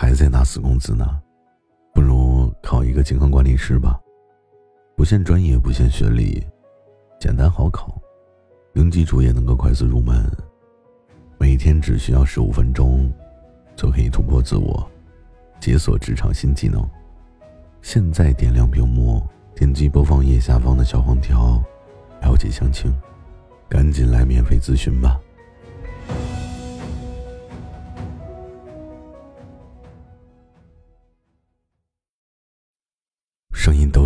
还在拿死工资呢，不如考一个健康管理师吧，不限专业，不限学历，简单好考，零基础也能够快速入门，每天只需要十五分钟，就可以突破自我，解锁职场新技能。现在点亮屏幕，点击播放页下方的小黄条，了解详情，赶紧来免费咨询吧。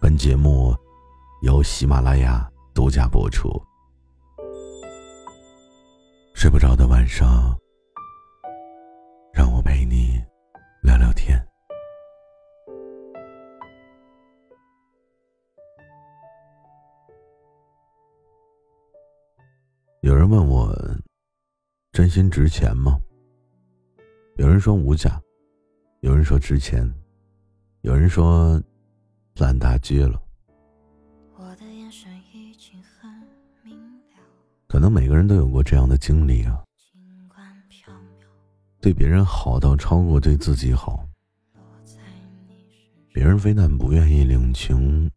本节目由喜马拉雅独家播出。睡不着的晚上，让我陪你聊聊天。有人问我，真心值钱吗？有人说无价，有人说值钱，有人说。烂大街了。可能每个人都有过这样的经历啊，对别人好到超过对自己好，别人非但不愿意领情，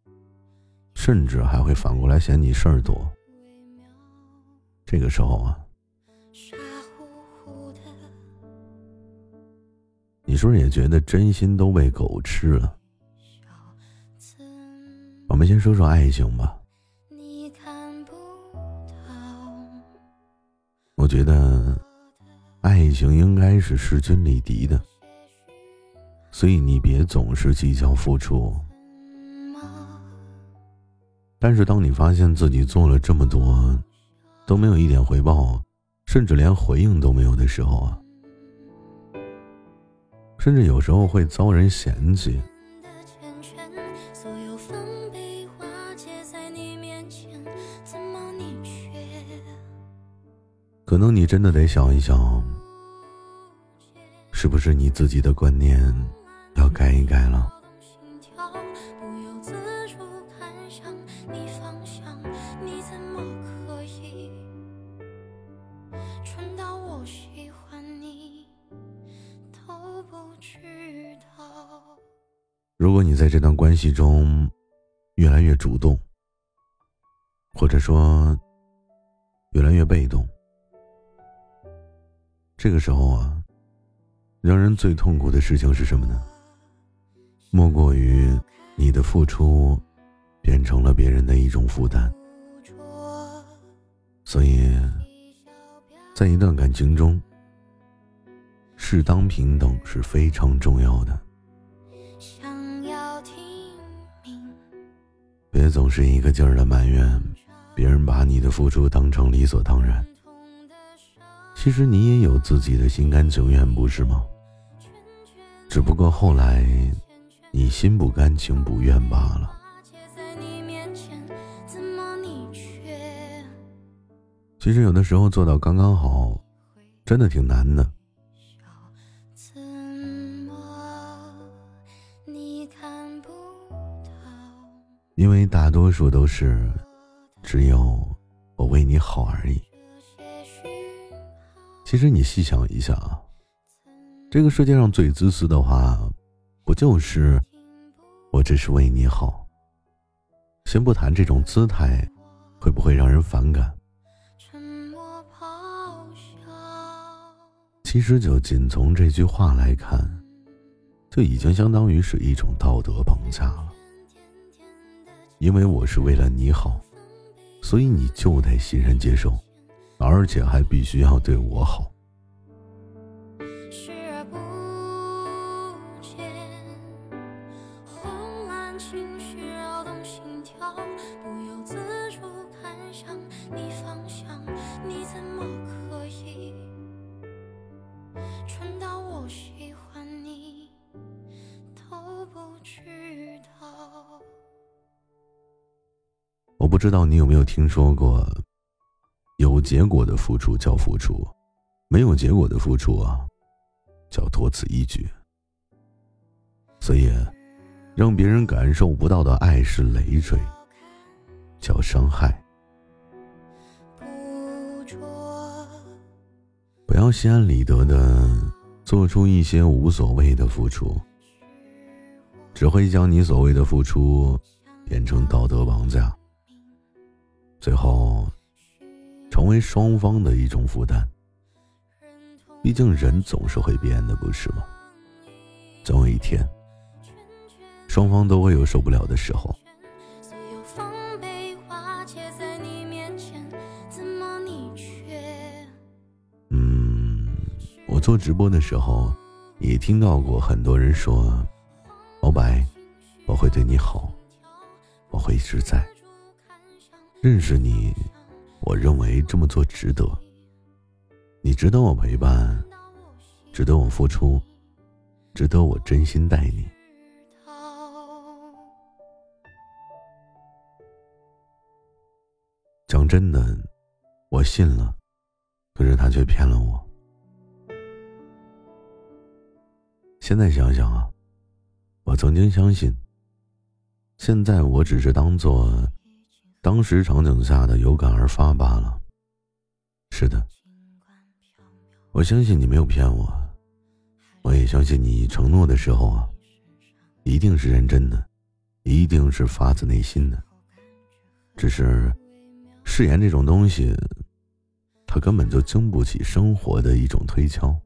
甚至还会反过来嫌你事儿多。这个时候啊，你是不是也觉得真心都被狗吃了？我们先说说爱情吧。我觉得，爱情应该是势均力敌的，所以你别总是计较付出。但是，当你发现自己做了这么多，都没有一点回报，甚至连回应都没有的时候啊，甚至有时候会遭人嫌弃。可能你真的得想一想，是不是你自己的观念要改一改了？如果你在这段关系中越来越主动，或者说越来越被动。这个时候啊，让人最痛苦的事情是什么呢？莫过于你的付出变成了别人的一种负担。所以，在一段感情中，适当平等是非常重要的。别总是一个劲儿的埋怨别人，把你的付出当成理所当然。其实你也有自己的心甘情愿，不是吗？只不过后来，你心不甘情不愿罢了。其实有的时候做到刚刚好，真的挺难的。因为大多数都是，只有我为你好而已。其实你细想一下啊，这个世界上最自私的话，不就是我只是为你好？先不谈这种姿态会不会让人反感，其实就仅从这句话来看，就已经相当于是一种道德绑架了。因为我是为了你好，所以你就得欣然接受。而且还必须要对我好。你怎么可以到我喜欢我不知道你有没有听说过，有结果的付出叫付出，没有结果的付出啊，叫多此一举。所以，让别人感受不到的爱是累赘，叫伤害。不要心安理得的做出一些无所谓的付出，只会将你所谓的付出变成道德绑架，最后成为双方的一种负担。毕竟人总是会变的，不是吗？总有一天，双方都会有受不了的时候。嗯，我做直播的时候，也听到过很多人说：“老白，我会对你好，我会一直在。认识你，我认为这么做值得。你值得我陪伴，值得我付出，值得我真心待你。”讲真的，我信了，可是他却骗了我。现在想想啊，我曾经相信。现在我只是当做当时场景下的有感而发罢了。是的，我相信你没有骗我，我也相信你承诺的时候啊，一定是认真的，一定是发自内心的。只是誓言这种东西，它根本就经不起生活的一种推敲。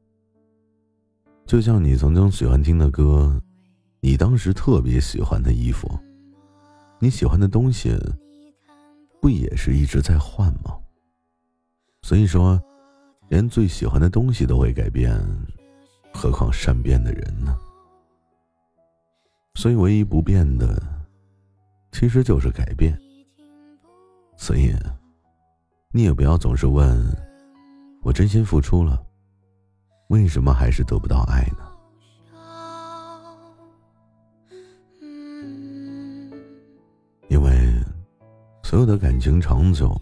就像你曾经喜欢听的歌，你当时特别喜欢的衣服，你喜欢的东西，不也是一直在换吗？所以说，连最喜欢的东西都会改变，何况善变的人呢？所以唯一不变的，其实就是改变。所以，你也不要总是问，我真心付出了。为什么还是得不到爱呢？所有的感情长久，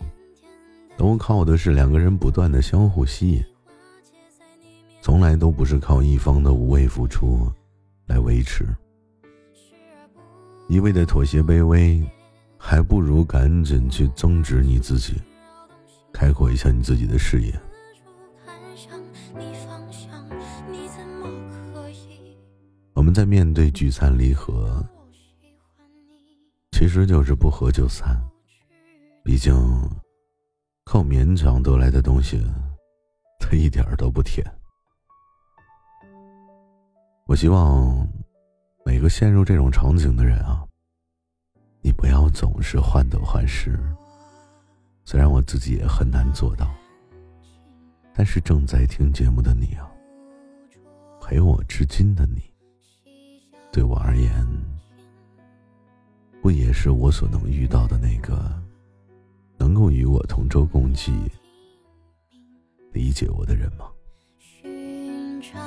都靠的是两个人不断的相互吸引，从来都不是靠一方的无谓付出来维持。一味的妥协卑微，还不如赶紧去增值你自己，开阔一下你自己的视野。我们在面对聚散离合，其实就是不合就散。毕竟，靠勉强得来的东西，它一点都不甜。我希望每个陷入这种场景的人啊，你不要总是患得患失。虽然我自己也很难做到，但是正在听节目的你啊，陪我至今的你。对我而言，不也是我所能遇到的那个能够与我同舟共济、理解我的人吗？寻找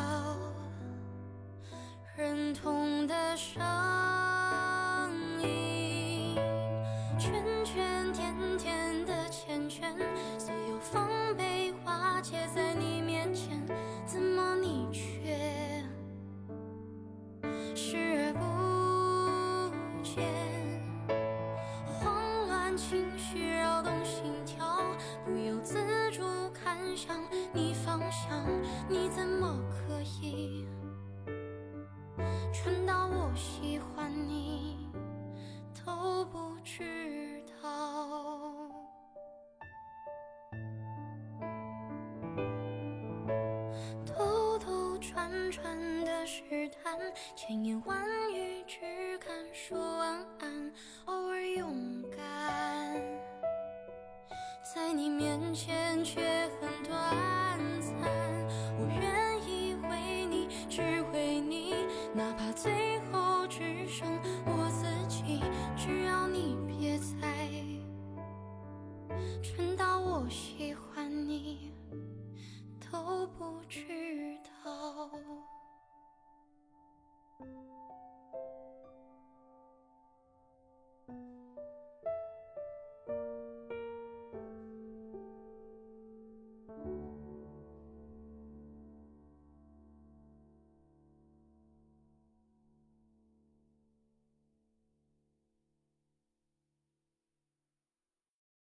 认同的伤情绪扰动心跳，不由自主看向你方向。你怎么可以蠢到我喜欢你都不知道？兜兜转转的试探，千言万。